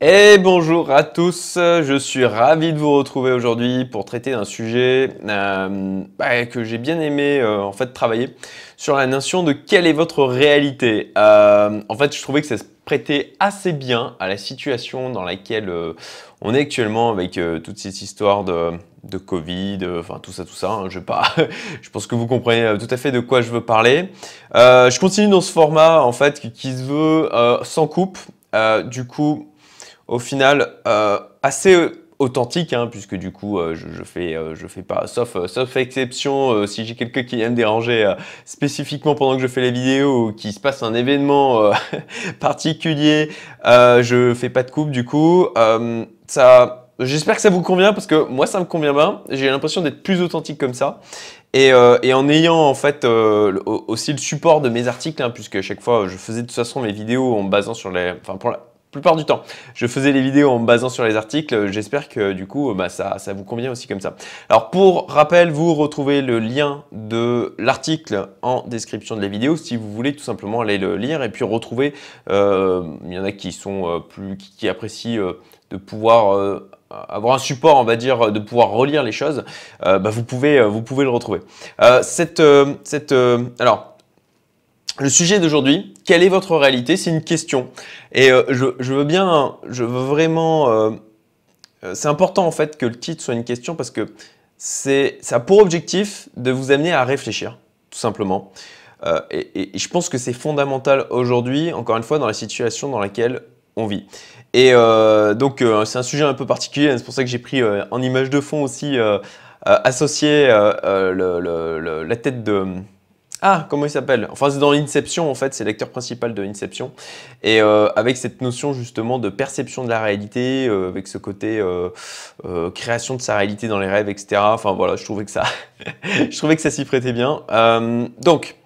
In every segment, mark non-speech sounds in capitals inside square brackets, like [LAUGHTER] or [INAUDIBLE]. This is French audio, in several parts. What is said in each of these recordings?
Et bonjour à tous, je suis ravi de vous retrouver aujourd'hui pour traiter d'un sujet euh, bah, que j'ai bien aimé euh, en fait travailler sur la notion de quelle est votre réalité. Euh, en fait, je trouvais que ça se prêtait assez bien à la situation dans laquelle on est actuellement avec toute cette histoire de, de Covid, enfin tout ça, tout ça. Hein, je, pas, [LAUGHS] je pense que vous comprenez tout à fait de quoi je veux parler. je continue dans ce format en fait qui, qui se veut sans coupe. du coup, au final euh, assez authentique, hein, puisque du coup, euh, je, fais, euh, je fais pas, sauf, sauf exception, si j'ai quelqu'un qui vient me déranger spécifiquement pendant que je fais les vidéos ou qu'il se passe un événement [LAUGHS] particulier, je fais pas de coupe du coup. ça, J'espère que ça vous convient parce que moi ça me convient bien. J'ai l'impression d'être plus authentique comme ça. Et, et, en ayant en fait aussi le support de mes articles, hein, puisque à chaque fois je faisais de toute façon mes vidéos en basant sur les, enfin pour la, plupart du temps. Je faisais les vidéos en me basant sur les articles. J'espère que du coup, bah, ça, vous convient aussi comme ça. Alors pour rappel, vous retrouvez le lien de l'article en description de la vidéo si vous voulez tout simplement aller le lire et puis retrouver. Euh, il y en a qui sont euh, plus, qui, apprécient euh, de pouvoir avoir un support, on va dire, de pouvoir relire les choses. Bah, vous pouvez, le retrouver. cette, alors le sujet d'aujourd'hui, quelle est votre réalité? C'est une question. Et euh, je, veux bien, je veux vraiment... Euh, euh, c'est important en fait que le titre soit une question parce que c'est ça a pour objectif de vous amener à réfléchir, tout simplement. et, je pense que c'est fondamental aujourd'hui, encore une fois, dans la situation dans laquelle on vit. Et donc c'est un sujet un peu particulier, c'est pour ça que j'ai pris en image de fond aussi associé la tête de ah, comment il s'appelle? Enfin, c'est dans Inception, en fait, c'est l'acteur principal de Inception. Et euh, avec cette notion justement de perception de la réalité, euh, avec ce côté euh, création de sa réalité dans les rêves, etc. Enfin voilà, je trouvais que ça, [LAUGHS] je trouvais que ça s'y prêtait bien. donc,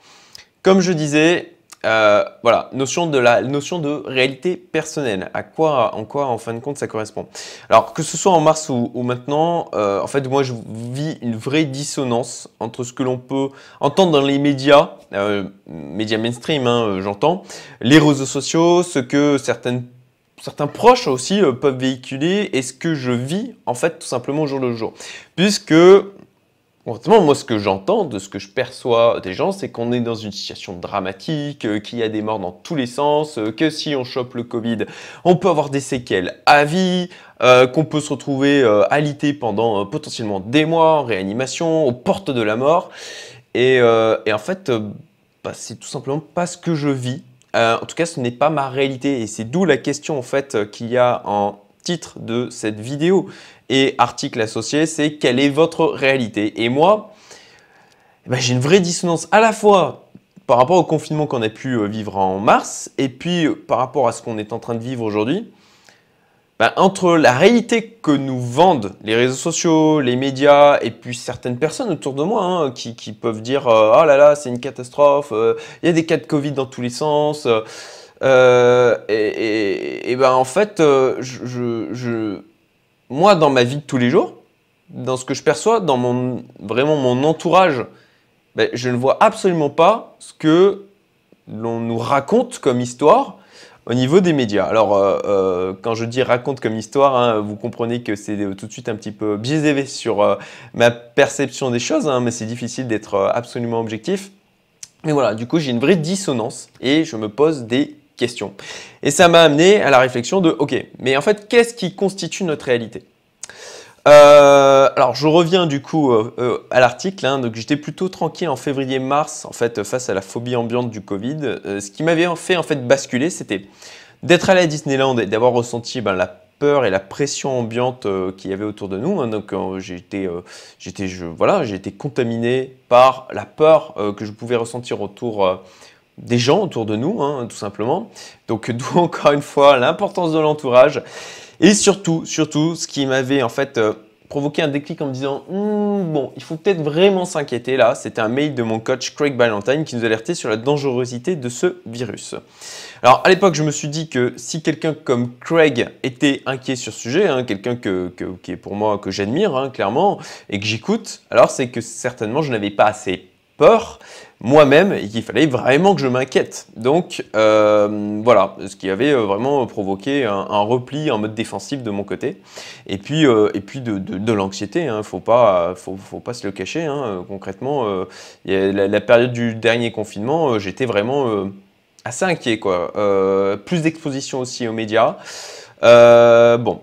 comme je disais, euh, voilà, notion de la notion de réalité personnelle. À quoi, en quoi, en fin de compte, ça correspond? Alors, que ce soit en mars ou, maintenant, euh, en fait, moi, je vis une vraie dissonance entre ce que l'on peut entendre dans les médias, euh, médias mainstream, hein, j'entends, les réseaux sociaux, ce que certains proches aussi peuvent véhiculer et ce que je vis en fait tout simplement au jour le jour. Puisque moi, ce que j'entends, de ce que je perçois des gens, c'est qu'on est dans une situation dramatique, euh, qu'il y a des morts dans tous les sens, euh, que si on chope le Covid, on peut avoir des séquelles à vie, euh, qu'on peut se retrouver alité pendant potentiellement des mois en réanimation, aux portes de la mort. Et, en fait, bah, c'est tout simplement pas ce que je vis. en tout cas, ce n'est pas ma réalité. Et c'est d'où la question en fait qu'il y a en titre de cette vidéo et article associé, c'est quelle est votre réalité? Et moi, eh ben, j'ai une vraie dissonance à la fois par rapport au confinement qu'on a pu euh, vivre en mars et puis euh, par rapport à ce qu'on est en train de vivre aujourd'hui. Ben, entre la réalité que nous vendent les réseaux sociaux, les médias et puis certaines personnes autour de moi hein, qui, peuvent dire oh là là c'est une catastrophe, il y a des cas de Covid dans tous les sens. Et, ben en fait, je, moi, dans ma vie de tous les jours, dans ce que je perçois, dans mon, vraiment mon entourage, ben, je ne vois absolument pas ce que l'on nous raconte comme histoire au niveau des médias. Alors, euh, euh, quand je dis raconte comme histoire, hein, vous comprenez que c'est tout de suite un petit peu biaisé sur euh, ma perception des choses, hein, mais c'est difficile d'être absolument objectif. Mais voilà, du coup, j'ai une vraie dissonance et je me pose des question. Et ça m'a amené à la réflexion de, ok, mais en fait, qu'est-ce qui constitue notre réalité? Euh, alors je reviens du coup euh, euh, à l'article, hein. donc j'étais plutôt tranquille en février-mars en fait face à la phobie ambiante du Covid. ce qui m'avait fait en fait basculer, c'était d'être allé à Disneyland et d'avoir ressenti ben, la peur et la pression ambiante qu'il y avait autour de nous. Hein. donc j'étais, j'ai été contaminé par la peur que je pouvais ressentir autour des gens autour de nous, hein, tout simplement. Donc [LAUGHS] d'où encore une fois l'importance de l'entourage. Et surtout, surtout, ce qui m'avait en fait euh, provoqué un déclic en me disant hmm, bon, il faut peut-être vraiment s'inquiéter là. C'était un mail de mon coach Craig Ballantyne qui nous alertait sur la dangerosité de ce virus. Alors à l'époque, je me suis dit que si quelqu'un comme Craig était inquiet sur ce sujet, hein, quelqu'un que, qui est pour moi que j'admire hein, clairement et que j'écoute, alors c'est que certainement je n'avais pas assez peur moi-même et qu'il fallait vraiment que je m'inquiète. Donc euh, voilà, ce qui avait euh, vraiment provoqué un, repli en mode défensif de mon côté. Et puis, euh, et puis de, l'anxiété, il hein. ne faut pas, faut, pas se le cacher. Hein. Concrètement, la, la, période du dernier confinement, j'étais vraiment assez inquiet. Quoi. plus d'exposition aussi aux médias. bon,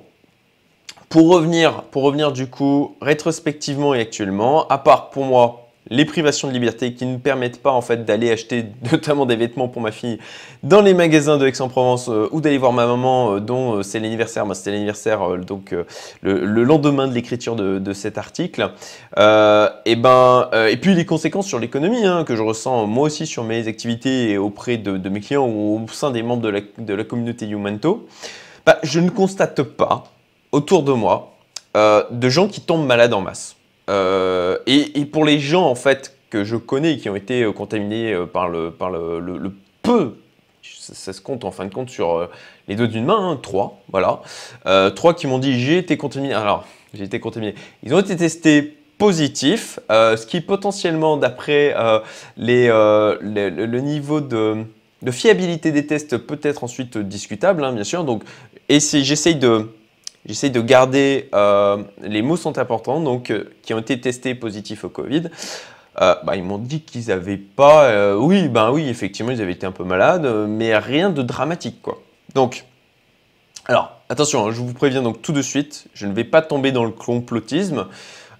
pour revenir, pour revenir du coup rétrospectivement et actuellement, à part pour moi les privations de liberté qui ne permettent pas en fait d'aller acheter [LAUGHS] notamment des vêtements pour ma fille dans les magasins de Aix-en-Provence euh, ou d'aller voir ma maman euh, dont euh, c'est l'anniversaire, moi c'était l'anniversaire donc le, lendemain de l'écriture de, cet article. et ben et puis les conséquences sur l'économie hein, que je ressens moi aussi sur mes activités et auprès de, mes clients ou au sein des membres de la, communauté Youmento, bah, je ne constate pas autour de moi de gens qui tombent malades en masse. Euh, et, pour les gens en fait que je connais qui ont été euh, contaminés euh, par le, peu, ça, se compte en fin de compte sur les doigts d'une main, hein, trois, voilà, trois qui m'ont dit j'ai été contaminé. Alors j'ai été contaminé. Ils ont été testés positifs, ce qui potentiellement d'après le niveau de, fiabilité des tests peut être ensuite discutable, hein, bien sûr. Donc, j'essaye de J'essaie de garder, euh, les mots sont importants, donc euh, qui ont été testés positifs au Covid. Euh, bah, ils m'ont dit qu'ils n'avaient pas, oui, ben oui, effectivement, ils avaient été un peu malades, mais rien de dramatique, quoi. Donc, alors, attention, hein, je vous préviens donc tout de suite, je ne vais pas tomber dans le complotisme.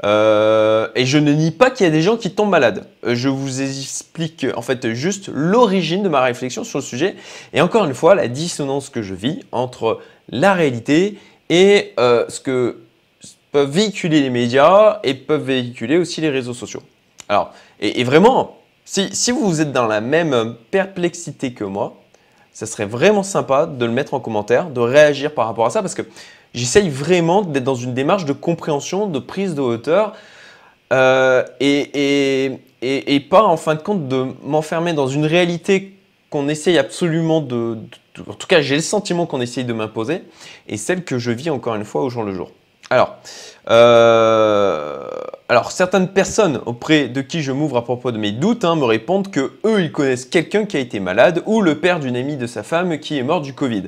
et je ne nie pas qu'il y a des gens qui tombent malades. je vous explique en fait juste l'origine de ma réflexion sur le sujet et encore une fois la dissonance que je vis entre la réalité et euh, ce que peuvent véhiculer les médias et peuvent véhiculer aussi les réseaux sociaux. Alors, et, vraiment, si, si, vous êtes dans la même perplexité que moi, ça serait vraiment sympa de le mettre en commentaire, de réagir par rapport à ça, parce que j'essaye vraiment d'être dans une démarche de compréhension, de prise de hauteur, euh, et, et, et, pas en fin de compte de m'enfermer dans une réalité qu'on essaye absolument de, En tout cas, j'ai le sentiment qu'on essaye de m'imposer, et celle que je vis encore une fois au jour le jour. Alors, euh, certaines personnes auprès de qui je m'ouvre à propos de mes doutes hein, me répondent que eux, ils connaissent quelqu'un qui a été malade ou le père d'une amie de sa femme qui est mort du Covid.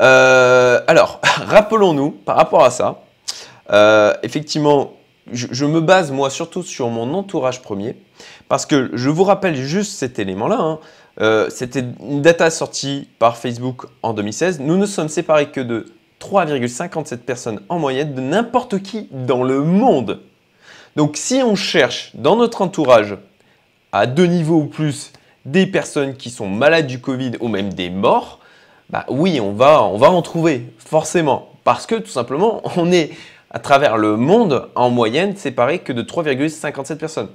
Euh, alors, [LAUGHS] rappelons-nous par rapport à ça, euh, effectivement, je, je, me base moi surtout sur mon entourage premier, parce que je vous rappelle juste cet élément-là. Hein, euh, c'était une data sortie par Facebook en 2016. Nous ne sommes séparés que de 3,57 personnes en moyenne de n'importe qui dans le monde. Donc si on cherche dans notre entourage à deux niveaux ou plus des personnes qui sont malades du Covid ou même des morts, bah oui, on va, on va en trouver, forcément. Parce que tout simplement, on est à travers le monde en moyenne séparés que de 3,57 personnes.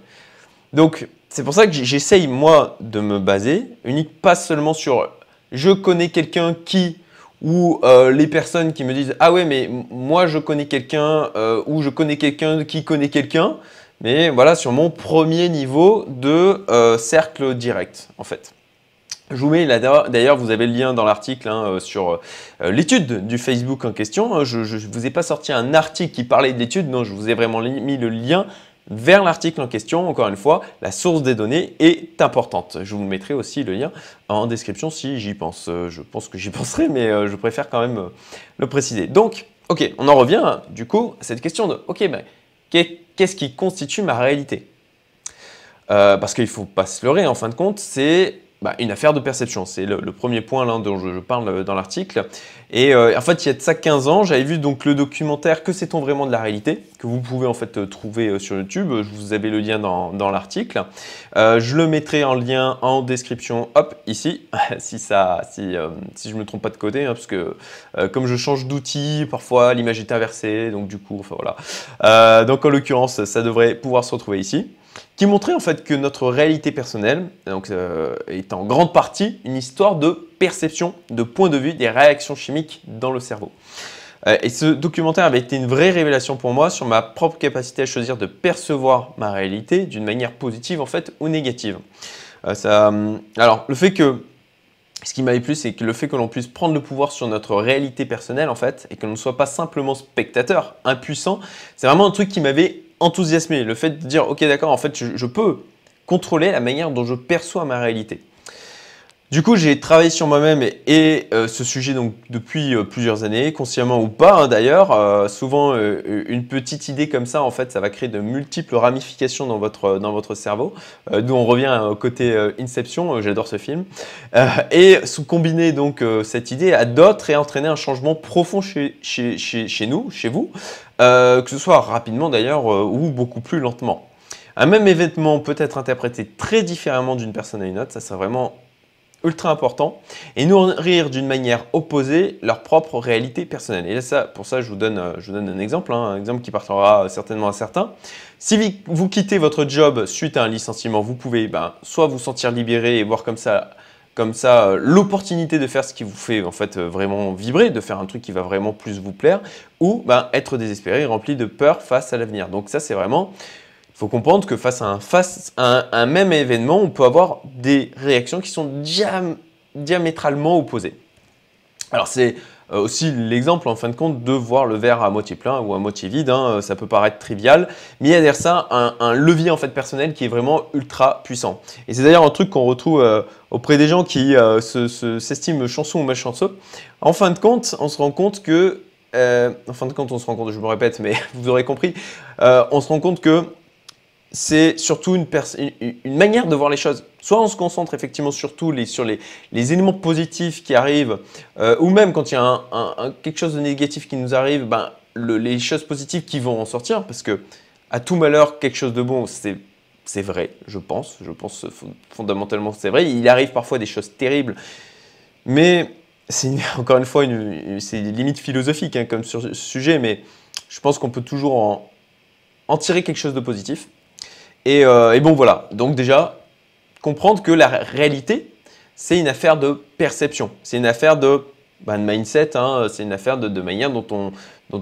Donc, c'est pour ça que j'essaye, moi, de me baser, unique, pas seulement sur je connais quelqu'un qui, ou euh, les personnes qui me disent Ah ouais, mais moi je connais quelqu'un, euh, ou je connais quelqu'un qui connaît quelqu'un, mais voilà, sur mon premier niveau de euh, cercle direct, en fait. Je vous mets d'ailleurs, vous avez le lien dans l'article hein, sur l'étude du Facebook en question. Je ne vous ai pas sorti un article qui parlait de l'étude, non, je vous ai vraiment mis le lien vers l'article en question. Encore une fois, la source des données est importante. Je vous mettrai aussi le lien en description si j'y pense. Euh, je pense que j'y [LAUGHS] penserai, mais euh, je préfère quand même euh, le préciser. Donc, ok, on en revient du coup à cette question de, ok, ben, qu'est-ce qui constitue ma réalité? Parce qu'il ne faut pas se leurrer, en fin de compte, c'est bah, une affaire de perception. C'est le, premier point là, dont je, parle dans l'article. Et euh, en fait, il y a de ça 15 ans, j'avais vu donc le documentaire Que sait-on vraiment de la réalité que vous pouvez en fait trouver euh, sur YouTube. Je vous avais le lien dans, l'article. Euh, je le mettrai en lien en description, hop, ici, [LAUGHS] si ça, si, si je me trompe pas de côté, hein, parce que comme je change d'outil, parfois l'image est inversée, donc du coup, enfin voilà. donc en l'occurrence, ça devrait pouvoir se retrouver ici qui montrait en fait que notre réalité personnelle donc, euh, est en grande partie une histoire de perception, de point de vue des réactions chimiques dans le cerveau. Euh, et ce documentaire avait été une vraie révélation pour moi sur ma propre capacité à choisir de percevoir ma réalité d'une manière positive en fait ou négative. Euh, ça, alors le fait que ce qui m'avait plu, c'est que le fait que l'on puisse prendre le pouvoir sur notre réalité personnelle, en fait, et que l'on ne soit pas simplement spectateur, impuissant, c'est vraiment un truc qui m'avait enthousiasmé. Le fait de dire, ok, d'accord, en fait, je, peux contrôler la manière dont je perçois ma réalité. Du coup, j'ai travaillé sur moi-même et, euh, ce sujet donc depuis euh, plusieurs années, consciemment ou pas hein, d'ailleurs. Euh, souvent, une petite idée comme ça, en fait, ça va créer de multiples ramifications dans votre, dans votre cerveau. D'où on revient au côté Inception, j'adore ce film. et sous combiner donc cette idée à d'autres et entraîner un changement profond chez, chez, chez, chez nous, chez vous, que ce soit rapidement d'ailleurs ou beaucoup plus lentement. Un même événement peut être interprété très différemment d'une personne à une autre, ça c'est vraiment ultra important, et nourrir d'une manière opposée leur propre réalité personnelle. Et là, ça, pour ça, je vous donne, euh, je vous donne un exemple, hein, un exemple qui partira certainement à certains. Si vous quittez votre job suite à un licenciement, vous pouvez ben, soit vous sentir libéré et voir comme ça comme ça euh, l'opportunité de faire ce qui vous fait en fait euh, vraiment vibrer, de faire un truc qui va vraiment plus vous plaire, ou ben, être désespéré, rempli de peur face à l'avenir. Donc ça c'est vraiment faut comprendre que face à un, même événement, on peut avoir des réactions qui sont diamétralement opposées. Alors c'est euh, aussi l'exemple en fin de compte de voir le verre à moitié plein ou à moitié vide. Hein, ça peut paraître trivial, mais il y a derrière ça un, levier en fait personnel qui est vraiment ultra puissant. Et c'est d'ailleurs un truc qu'on retrouve euh, auprès des gens qui euh, s'estiment chansons ou malchanceux. En fin de compte, on se rend compte que, en fin de compte, on se rend compte, je me répète, mais [LAUGHS] vous aurez compris, on se rend compte que c'est surtout une, manière de voir les choses. Soit on se concentre effectivement surtout sur les, éléments positifs qui arrivent, euh, ou même quand il y a quelque chose de négatif qui nous arrive, ben, les choses positives qui vont en sortir, parce que à tout malheur, quelque chose de bon, c'est vrai, je pense. Je pense fondamentalement c'est vrai. Il arrive parfois des choses terribles, mais c'est [LAUGHS] encore une fois, c'est limite philosophique hein, comme sujet, mais je pense qu'on peut toujours en tirer quelque chose de positif. Euh, et, bon, voilà. Donc déjà, comprendre que la réalité, c'est une affaire de perception. C'est une affaire de, bah, mindset. Hein. c'est une affaire de, manière dont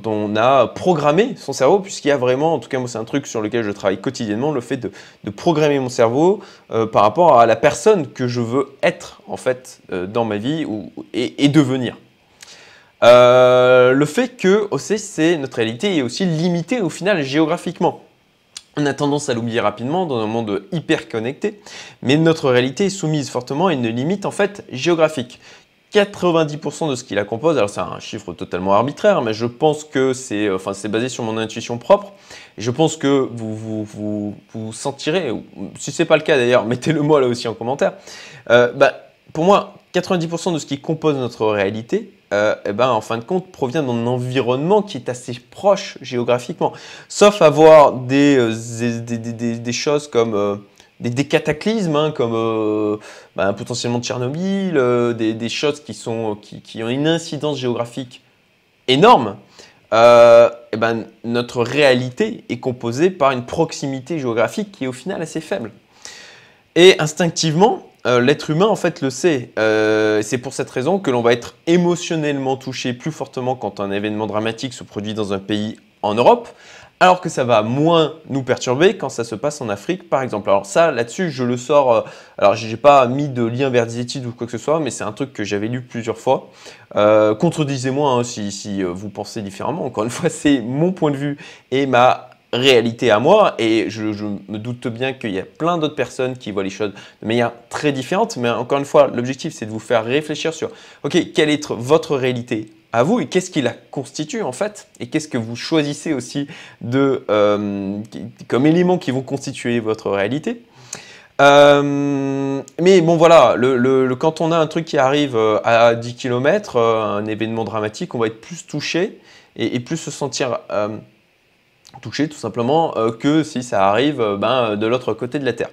on, a programmé son cerveau, puisqu'il y a vraiment, en tout cas moi c'est un truc sur lequel je travaille quotidiennement, le fait de, programmer mon cerveau euh, par rapport à la personne que je veux être en fait euh, dans ma vie et, devenir. le fait que aussi c'est notre réalité est aussi limitée au final géographiquement. On a tendance à l'oublier rapidement dans un monde hyper connecté, mais notre réalité est soumise fortement à une limite en fait géographique. 90% de ce qui la compose, alors c'est un chiffre totalement arbitraire, mais je pense que c'est enfin, basé sur mon intuition propre. Je pense que vous vous, vous, vous sentirez, si ce n'est pas le cas d'ailleurs, [LAUGHS] mettez-le moi là aussi en commentaire. Euh, bah, pour moi, 90% de ce qui compose notre réalité euh, eh ben, en fin de compte, provient d'un environnement qui est assez proche géographiquement. Sauf avoir des, euh, des, choses comme euh, des, cataclysmes, hein, comme ben, potentiellement Tchernobyl, des, choses qui, sont, qui, ont une incidence géographique énorme. Eh ben, notre réalité est composée par une proximité géographique qui est au final assez faible. Et instinctivement, euh, l'être humain en fait le sait. Euh, c'est pour cette raison que l'on va être émotionnellement touché plus fortement quand un événement dramatique se produit dans un pays en Europe, alors que ça va moins nous perturber quand ça se passe en Afrique par exemple. Alors ça là-dessus je le sors, euh, alors j'ai pas mis de lien vers des études ou quoi que ce soit, mais c'est un truc que j'avais lu plusieurs fois. Contredisez-moi hein, si, si vous pensez différemment, encore une fois [LAUGHS] c'est mon point de vue et ma réalité à moi et je, me doute bien qu'il y a plein d'autres personnes qui voient les choses de manière très différente mais encore une fois l'objectif c'est de vous faire réfléchir sur ok quelle est votre réalité à vous et qu'est-ce qui la constitue en fait et qu'est-ce que vous choisissez aussi de, euh, comme éléments qui vont constituer votre réalité. Euh, mais bon voilà, le, quand on a un truc qui arrive euh, à 10 km, un événement dramatique, on va être plus touché et plus se sentir toucher tout simplement euh, que si ça arrive euh, ben, de l'autre côté de la Terre.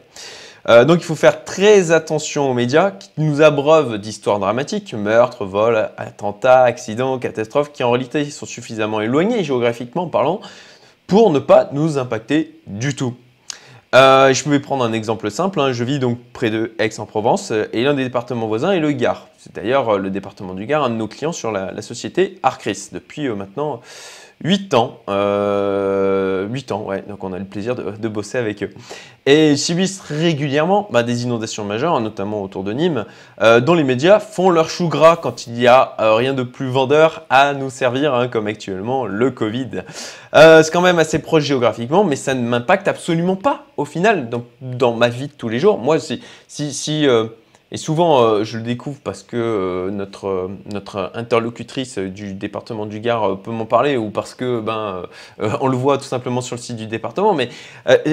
Euh, donc il faut faire très attention aux médias qui nous abreuvent d'histoires dramatiques, meurtres, vols, attentats, accidents, catastrophes, qui en réalité sont suffisamment éloignés géographiquement parlant pour ne pas nous impacter du tout. je peux prendre un exemple simple, hein. je vis donc près de Aix-en-Provence et l'un des départements voisins est le Gard. C'est d'ailleurs le département du Gard, un de nos clients sur la, société Arcris depuis maintenant 8 ans. Euh, 8 ans, ouais. Donc on a le plaisir de, bosser avec eux. Et ils subissent régulièrement bah, des inondations majeures, notamment autour de Nîmes, euh, dont les médias font leur chou gras quand il n'y a euh, rien de plus vendeur à nous servir, hein, comme actuellement le Covid. Euh, c'est quand même assez proche géographiquement, mais ça ne m'impacte absolument pas au final dans, dans, ma vie de tous les jours. Moi, si, si, si et souvent, euh, je le découvre parce que euh, notre, euh, notre interlocutrice du département du Gard peut m'en parler ou parce que ben, on le voit tout simplement sur le site du département. Mais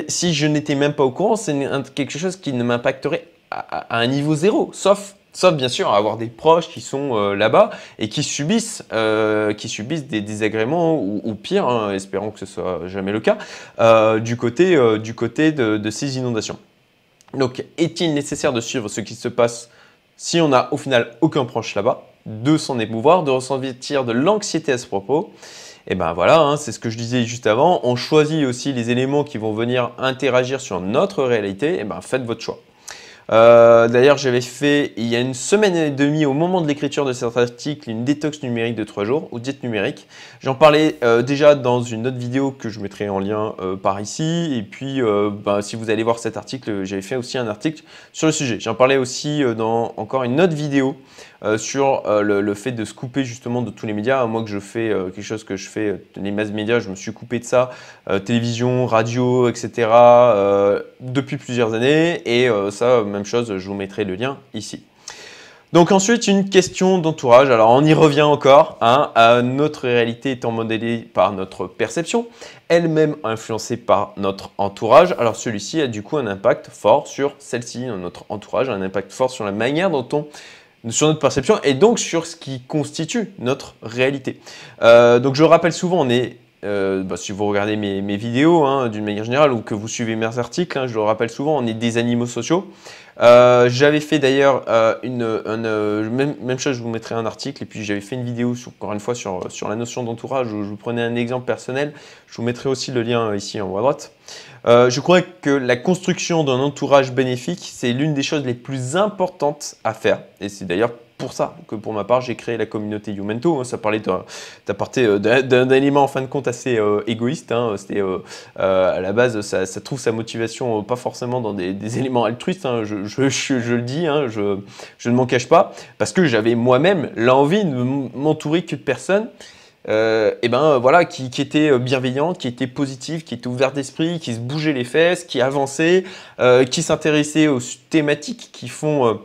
si je n'étais même pas au courant, c'est quelque chose qui ne m'impacterait à, un niveau zéro, sauf Sauf bien sûr avoir des proches qui sont là-bas et qui subissent, qui subissent des désagréments ou, pire, hein, espérons que ce soit jamais le cas, du côté, du côté de ces inondations. Donc, est-il nécessaire de suivre ce qui se passe si on n'a au final aucun proche là-bas, de s'en émouvoir, de ressentir de l'anxiété à ce propos? Et ben voilà, hein, c'est ce que je disais juste avant. On choisit aussi les éléments qui vont venir interagir sur notre réalité. Et ben faites votre choix. Euh, d'ailleurs, j'avais fait il y a une semaine et demie, au moment de l'écriture de cet article, une détox numérique de 3 jours, ou diète numérique. J'en parlais euh, déjà dans une autre vidéo que je mettrai en lien euh, par ici. Et puis, ben, si vous allez voir cet article, j'avais fait aussi un article sur le sujet. J'en parlais aussi dans encore une autre vidéo euh, sur euh, le, fait de se couper justement de tous les médias. Moi que je fais euh, quelque chose que je fais, les masses médias, je me suis coupé de ça, télévision, radio, etc. depuis plusieurs années. Et ça, même chose, je vous mettrai le lien ici. Donc ensuite, une question d'entourage. Alors on y revient encore. Hein, notre réalité étant modélée par notre perception, elle-même influencée par notre entourage. Alors celui-ci a du coup un impact fort sur celle-ci, notre entourage, un impact fort sur la manière dont on sur notre perception et donc sur ce qui constitue notre réalité. Euh, donc je rappelle souvent, on est, euh, bah, si vous regardez mes, vidéos hein, d'une manière générale ou que vous suivez mes articles, hein, je le rappelle souvent, on est des animaux sociaux. Euh, j'avais fait d'ailleurs euh, une, même, chose, je vous mettrai un article, et puis j'avais fait une vidéo, encore une fois, sur, sur la notion d'entourage, où je vous prenais un exemple personnel. Je vous mettrai aussi le lien ici en haut à droite. je crois que la construction d'un entourage bénéfique, c'est l'une des choses les plus importantes à faire. Et c'est d'ailleurs pour ça que pour ma part j'ai créé la communauté Youmento. Hein. Ça parlait euh, d'un élément en fin de compte assez euh, égoïste. Hein. C'était euh, à la base ça, trouve sa motivation pas forcément dans des, éléments altruistes. Hein. Je, le dis, je, je, ne m'en cache pas parce que j'avais moi-même l'envie de m'entourer que de personnes. et ben voilà, qui, qui étaient bienveillantes, qui étaient positives, qui étaient ouvertes d'esprit, qui se bougeaient les fesses, qui avançaient, qui s'intéressaient aux thématiques qui font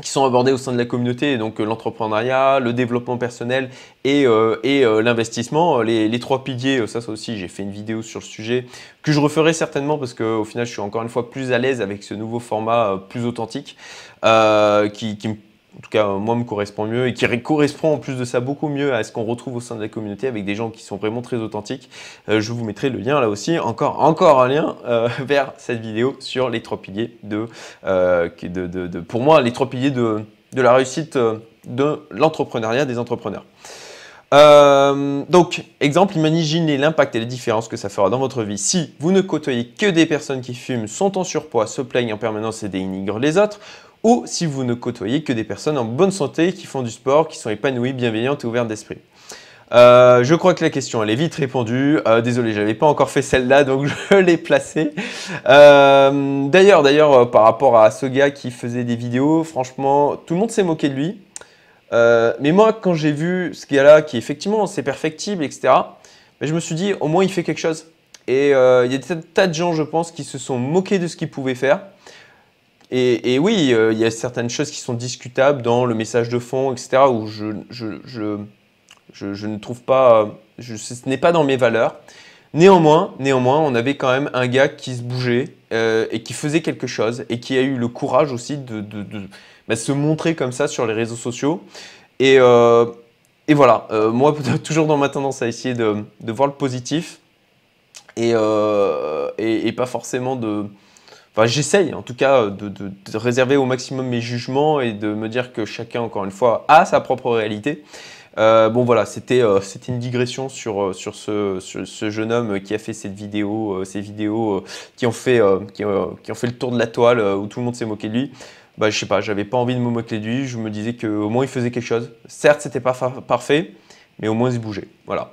qui sont abordés au sein de la communauté, donc euh, l'entrepreneuriat, le développement personnel et, euh, euh, l'investissement. Les, trois piliers, ça, ça aussi, j'ai fait une vidéo sur le sujet que je referai certainement parce qu'au final, je suis encore une fois plus à l'aise avec ce nouveau format plus authentique qui, qui me en tout cas moi me correspond mieux et qui correspond en plus de ça beaucoup mieux à ce qu'on retrouve au sein de la communauté avec des gens qui sont vraiment très authentiques. Euh, je vous mettrai le lien là aussi, encore, encore un lien euh, [LAUGHS] vers cette vidéo sur les trois piliers euh, de, pour moi, les trois piliers de, de la réussite de l'entrepreneuriat des entrepreneurs. donc, exemple, imaginez l'impact et les différences que ça fera dans votre vie si vous ne côtoyez que des personnes qui fument, sont en surpoids, se plaignent en permanence et dénigrent les autres, ou si vous ne côtoyez que des personnes en bonne santé qui font du sport, qui sont épanouies, bienveillantes et ouvertes d'esprit. Euh, je crois que la question elle est vite répondue. Euh, désolé, j'avais pas encore fait celle-là, donc [LAUGHS] je l'ai placée. Euh, d'ailleurs, d'ailleurs, par rapport à ce gars qui faisait des vidéos, franchement, tout le monde s'est moqué de lui. mais moi, quand j'ai vu ce gars-là, qui effectivement c'est perfectible, etc., ben, je me suis dit, au moins il fait quelque chose. Et il y a des tas de gens, je pense, qui se sont moqués de ce qu'il pouvait faire. Et, oui, euh, il y a certaines choses qui sont discutables dans le message de fond, etc., où je, ne trouve pas, ce n'est pas dans mes valeurs. Néanmoins, néanmoins, on avait quand même un gars qui se bougeait euh, et qui faisait quelque chose et qui a eu le courage aussi de, bah, se montrer comme ça sur les réseaux sociaux. Et, euh, voilà, moi, [LAUGHS] toujours dans ma tendance à essayer de, voir le positif et pas forcément de, Enfin, j'essaye en tout cas de, réserver au maximum mes jugements et de me dire que chacun, encore une fois, a sa propre réalité. Euh, bon voilà, c'était euh, une digression sur, euh, sur, ce, ce, jeune homme qui a fait cette vidéo, ces vidéos qui, ont fait, qui, ont fait le tour de la toile où tout le monde s'est moqué de lui. bah, je sais pas, j'avais pas envie de me moquer de lui. Je me disais qu'au moins il faisait quelque chose. Certes, c'était pas parfait, mais au moins il bougeait. Voilà.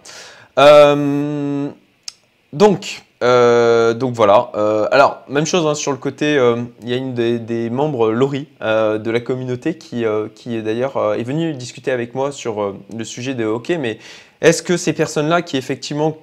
Euh, donc, euh, voilà. Euh, alors, même chose hein, sur le côté, il y a une des, membres, Laurie, de la communauté, qui, qui d'ailleurs est venue discuter avec moi sur le sujet de hockey. Mais est-ce que ces personnes-là, qui effectivement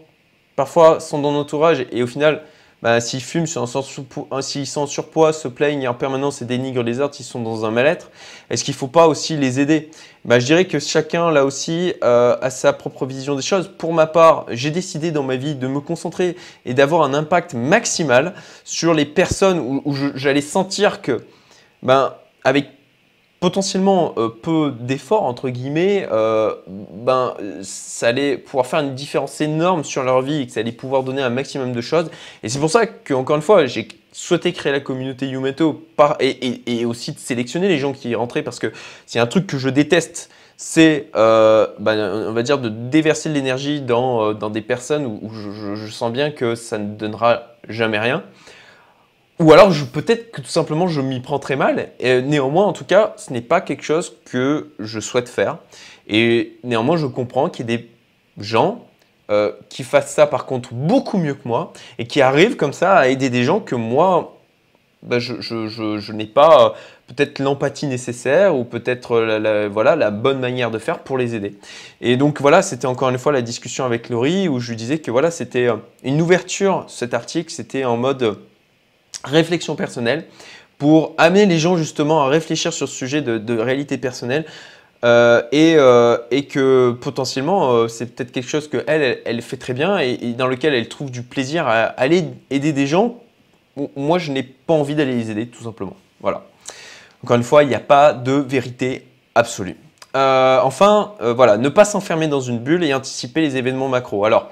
parfois sont dans l'entourage et au final bah, s'ils fument, s'ils sont en surpoids, se plaignent en permanence et dénigrent les autres, ils sont dans un mal-être, est-ce qu'il ne faut pas aussi les aider? Bah, Je dirais que chacun, là aussi, euh, a sa propre vision des choses. Pour ma part, j'ai décidé dans ma vie de me concentrer et d'avoir un impact maximal sur les personnes où, où j'allais sentir que, ben, avec potentiellement euh, peu d'efforts, entre guillemets, euh, ben, ça allait pouvoir faire une différence énorme sur leur vie et que ça allait pouvoir donner un maximum de choses. Et c'est pour ça que, encore une fois, j'ai souhaité créer la communauté Yumeto par, et, aussi de sélectionner les gens qui y rentraient parce que c'est un truc que je déteste c'est, euh, ben, on va dire, de déverser de l'énergie dans, des personnes où, je, sens bien que ça ne donnera jamais rien. Ou alors peut-être que tout simplement je m'y prends très mal. Et néanmoins, en tout cas, ce n'est pas quelque chose que je souhaite faire. Et néanmoins, je comprends qu'il y ait des gens euh, qui fassent ça par contre beaucoup mieux que moi et qui arrivent comme ça à aider des gens que moi, bah, je, n'ai pas euh, peut-être l'empathie nécessaire ou peut-être la, voilà, la bonne manière de faire pour les aider. Et donc voilà, c'était encore une fois la discussion avec Laurie où je lui disais que voilà, c'était euh, une ouverture, cet article, c'était en mode réflexion personnelle pour amener les gens justement à réfléchir sur ce sujet de, réalité personnelle euh, euh, et, que potentiellement euh, c'est peut-être quelque chose qu'elle, elle, elle, fait très bien et, dans lequel elle trouve du plaisir à aller aider des gens. Moi, je n'ai pas envie d'aller les aider, tout simplement. Voilà. Encore une fois, il n'y a pas de vérité absolue. enfin, voilà, ne pas s'enfermer dans une bulle et anticiper les événements macro. Alors,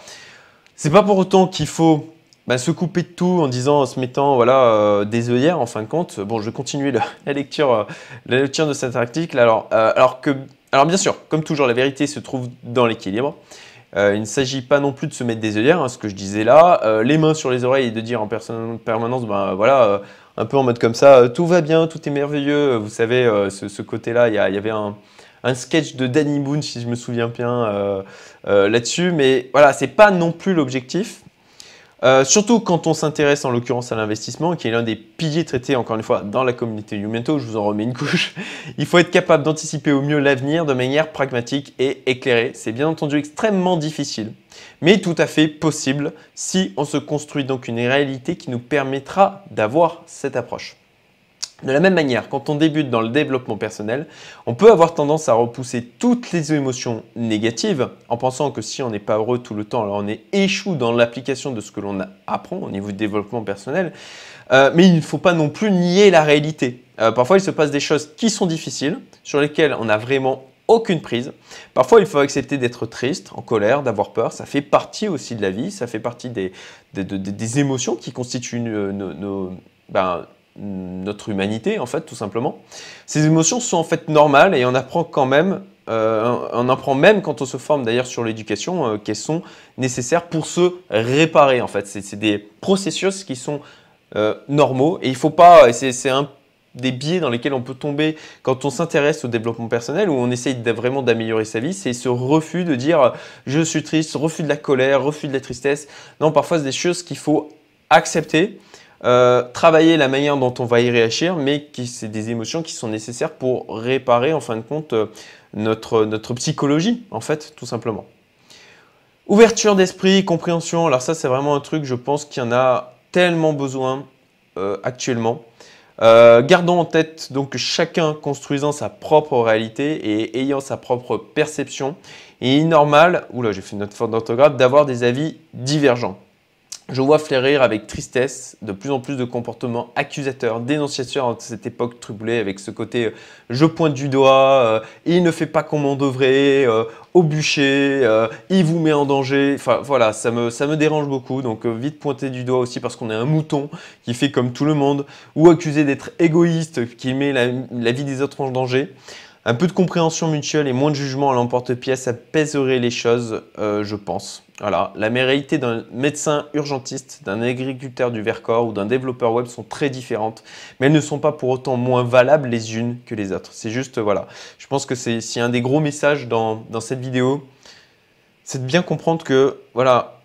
c'est pas pour autant qu'il faut bah, se couper de tout en disant, se mettant voilà, euh, des œillères en fin de compte. Bon, je vais continuer [LAUGHS] la, lecture, euh, la lecture de cet article. Alors, euh, alors, que, alors, bien sûr, comme toujours, la vérité se trouve dans l'équilibre. il ne s'agit pas non plus de se mettre des œillères, hein, ce que je disais là, les mains sur les oreilles et de dire en permanence, ben voilà, un peu en mode comme ça, tout va bien, tout est merveilleux. Vous savez, ce, côté-là, il y, avait un, un, sketch de Danny Boone, si je me souviens bien, là-dessus. Mais voilà, c'est pas non plus l'objectif. Euh, surtout quand on s'intéresse en l'occurrence à l'investissement, qui est l'un des piliers traités encore une fois dans la communauté Umento, je vous en remets une couche. [LAUGHS] Il faut être capable d'anticiper au mieux l'avenir de manière pragmatique et éclairée. C'est bien entendu extrêmement difficile, mais tout à fait possible si on se construit donc une réalité qui nous permettra d'avoir cette approche. De la même manière, quand on débute dans le développement personnel, on peut avoir tendance à repousser toutes les émotions négatives en pensant que si on n'est pas heureux tout le temps, alors on est échoué dans l'application de ce que l'on apprend au niveau du développement personnel. Euh, mais il ne faut pas non plus nier la réalité. Euh, parfois, il se passe des choses qui sont difficiles, sur lesquelles on n'a vraiment aucune prise. Parfois, il faut accepter d'être triste, en colère, d'avoir peur. Ça fait partie aussi de la vie, ça fait partie des, émotions qui constituent nos, ben, notre humanité, en fait, tout simplement. Ces émotions sont en fait normales et on apprend quand même, euh, on apprend même quand on se forme d'ailleurs sur l'éducation, euh, qu'elles sont nécessaires pour se réparer, en fait. C'est des processus qui sont euh, normaux et il faut pas, c'est un des biais dans lesquels on peut tomber quand on s'intéresse au développement personnel, où on essaye vraiment d'améliorer sa vie, c'est ce refus de dire je suis triste, refus de la colère, refus de la tristesse. Non, parfois c'est des choses qu'il faut accepter euh, travailler la manière dont on va y réagir, mais qui c'est des émotions qui sont nécessaires pour réparer en fin de compte euh, notre, psychologie, en fait, tout simplement. Ouverture d'esprit, compréhension, alors ça c'est vraiment un truc, je pense qu'il y en a tellement besoin euh, actuellement. gardons en tête donc chacun construisant sa propre réalité et ayant sa propre perception, il est normal, oula j'ai fait une note d'orthographe, d'avoir des avis divergents. Je vois fleurir avec tristesse de plus en plus de comportements accusateurs, dénonciateurs de cette époque troublée avec ce côté euh, je pointe du doigt, euh, il ne fait pas comme on devrait, euh, au bûcher, il vous met en danger. Enfin voilà, ça me, ça me dérange beaucoup. Donc vite pointer du doigt aussi parce qu'on est un mouton qui fait comme tout le monde ou accuser d'être égoïste, qui met la, vie des autres en danger. Un peu de compréhension mutuelle et moins de jugement à l'emporte-pièce apaiserait les choses, euh, je pense. La réalité d'un médecin urgentiste, d'un agriculteur du Vercors ou d'un développeur web sont très différentes, mais elles ne sont pas pour autant moins valables les unes que les autres. C'est juste, voilà. Je pense que c'est un des gros messages dans, dans cette vidéo, c'est de bien comprendre que, voilà,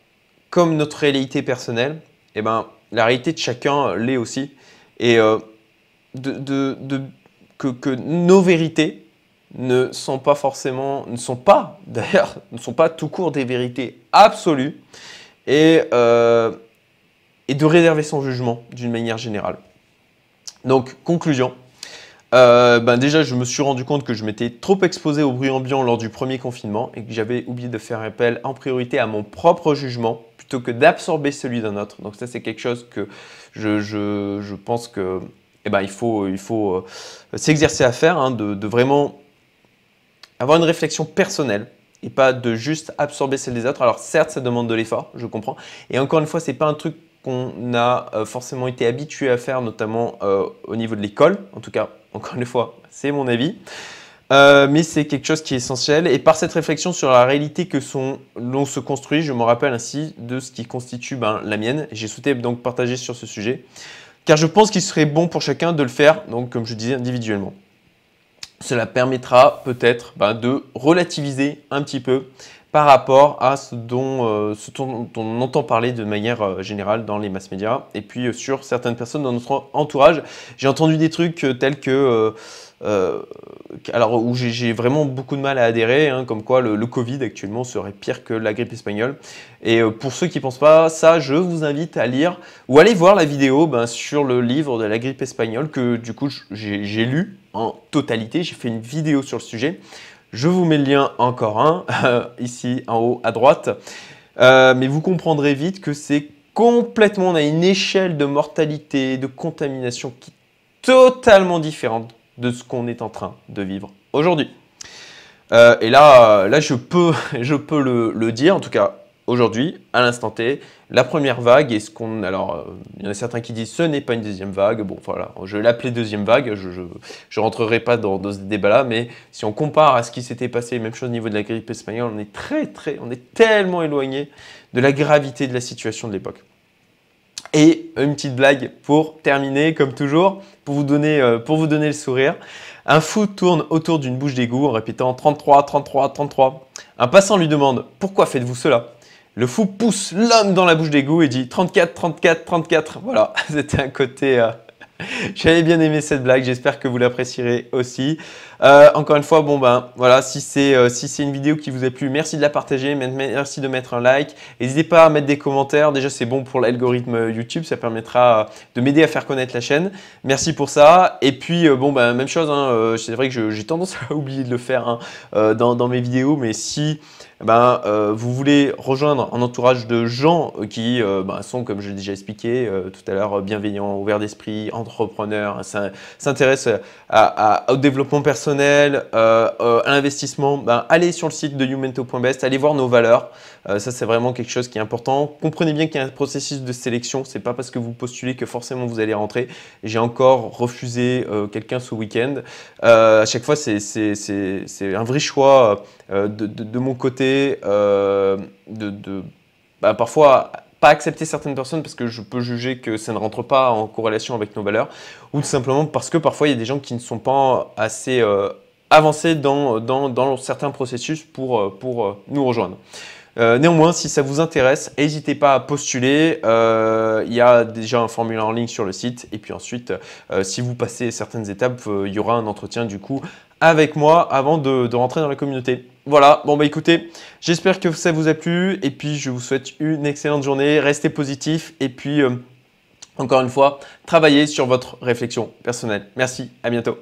comme notre réalité personnelle, eh ben, la réalité de chacun l'est aussi. Et euh, que nos vérités, ne sont pas forcément, ne sont pas [LAUGHS] d'ailleurs, ne sont pas tout court des vérités absolues et, euh, et de réserver son jugement d'une manière générale. Donc, conclusion. Euh, ben déjà, je me suis rendu compte que je m'étais trop exposé au bruit ambiant lors du premier confinement et que j'avais oublié de faire appel en priorité à mon propre jugement plutôt que d'absorber celui d'un autre. Donc ça, c'est quelque chose que je, je, je pense que eh ben, il faut, il faut euh, s'exercer à faire, hein, de, de, vraiment avoir une réflexion personnelle et pas de juste absorber celle des autres. Alors certes, ça demande de l'effort, je comprends. Et encore une fois, c'est pas un truc qu'on a euh, forcément été habitué à faire, notamment euh, au niveau de l'école. En tout cas, encore une fois, c'est mon avis. Euh, mais c'est quelque chose qui est essentiel. Et par cette réflexion sur la réalité que l'on se construit, je me rappelle ainsi de ce qui constitue ben, la mienne. J'ai souhaité donc partager sur ce sujet, car je pense qu'il serait bon pour chacun de le faire, donc comme je disais, individuellement. Cela permettra peut-être bah, de relativiser un petit peu par rapport à ce dont, euh, on entend parler de manière euh, générale dans les mass médias et puis euh, sur certaines personnes dans notre entourage. J'ai entendu des trucs tels que alors où j'ai vraiment beaucoup de mal à adhérer, hein, comme quoi le, Covid actuellement serait pire que la grippe espagnole. Et pour ceux qui ne pensent pas ça, je vous invite à lire ou aller voir la vidéo ben, sur le livre de la grippe espagnole que du coup j'ai lu en totalité. J'ai fait une vidéo sur le sujet. Je vous mets le lien encore un ici en haut à droite. Euh, mais vous comprendrez vite que c'est complètement, on a une échelle de mortalité, de contamination qui est totalement différente de ce qu'on est en train de vivre aujourd'hui. Euh, et là, là je peux, [LAUGHS] je peux le, dire, en tout cas aujourd'hui, à l'instant T, la première vague est ce qu'on... Alors, euh, il y en a certains qui disent ce n'est pas une deuxième vague. Bon, voilà, je l'appeler deuxième vague. Je ne rentrerai pas dans, ce débat-là, mais si on compare à ce qui s'était passé, même chose au niveau de la grippe espagnole, on est très, très, on est tellement éloigné de la gravité de la situation de l'époque. Et une petite blague pour terminer, comme toujours, pour vous donner, euh, pour vous donner le sourire. Un fou tourne autour d'une bouche d'égout en répétant 33, 33, 33. Un passant lui demande Pourquoi faites-vous cela? Le fou pousse l'homme dans la bouche d'égout et dit 34, 34, 34. Voilà, [LAUGHS] c'était un côté. Euh, [LAUGHS] J'avais bien aimé cette blague, j'espère que vous l'apprécierez aussi. Euh, encore une fois, bon ben voilà, si c'est euh, si c'est une vidéo qui vous a plu, merci de la partager, merci de mettre un like. N'hésitez pas à mettre des commentaires, déjà c'est bon pour l'algorithme YouTube, ça permettra de m'aider à faire connaître la chaîne. Merci pour ça. Et puis euh, bon ben même chose, hein, c'est vrai que j'ai tendance [LAUGHS] à oublier de le faire hein, dans, mes vidéos, mais si ben, euh, vous voulez rejoindre un entourage de gens qui euh, ben, sont, comme je l'ai déjà expliqué euh, tout à l'heure, bienveillants, ouverts d'esprit, entrepreneurs, s'intéressent au développement personnel, à l'investissement, ben, allez sur le site de youmento.best, allez voir nos valeurs. ça, c'est vraiment quelque chose qui est important. Comprenez bien qu'il y a un processus de sélection. C'est pas parce que vous postulez que forcément vous allez rentrer. J'ai encore refusé quelqu'un ce week-end. à chaque fois, c'est un vrai choix de, de mon côté euh, de, bah, parfois pas accepter certaines personnes parce que je peux juger que ça ne rentre pas en corrélation avec nos valeurs, ou tout simplement parce que parfois il y a des gens qui ne sont pas assez euh, avancés dans, certains processus pour, euh, pour nous rejoindre. néanmoins, si ça vous intéresse, n'hésitez pas à postuler. il y a déjà un formulaire en ligne sur le site. Et puis ensuite, si vous passez certaines étapes, il y aura un entretien du coup avec moi avant de, rentrer dans la communauté. Voilà, bon bah écoutez, j'espère que ça vous a plu et puis je vous souhaite une excellente journée, restez positif et puis euh, encore une fois, travaillez sur votre réflexion personnelle. Merci, à bientôt.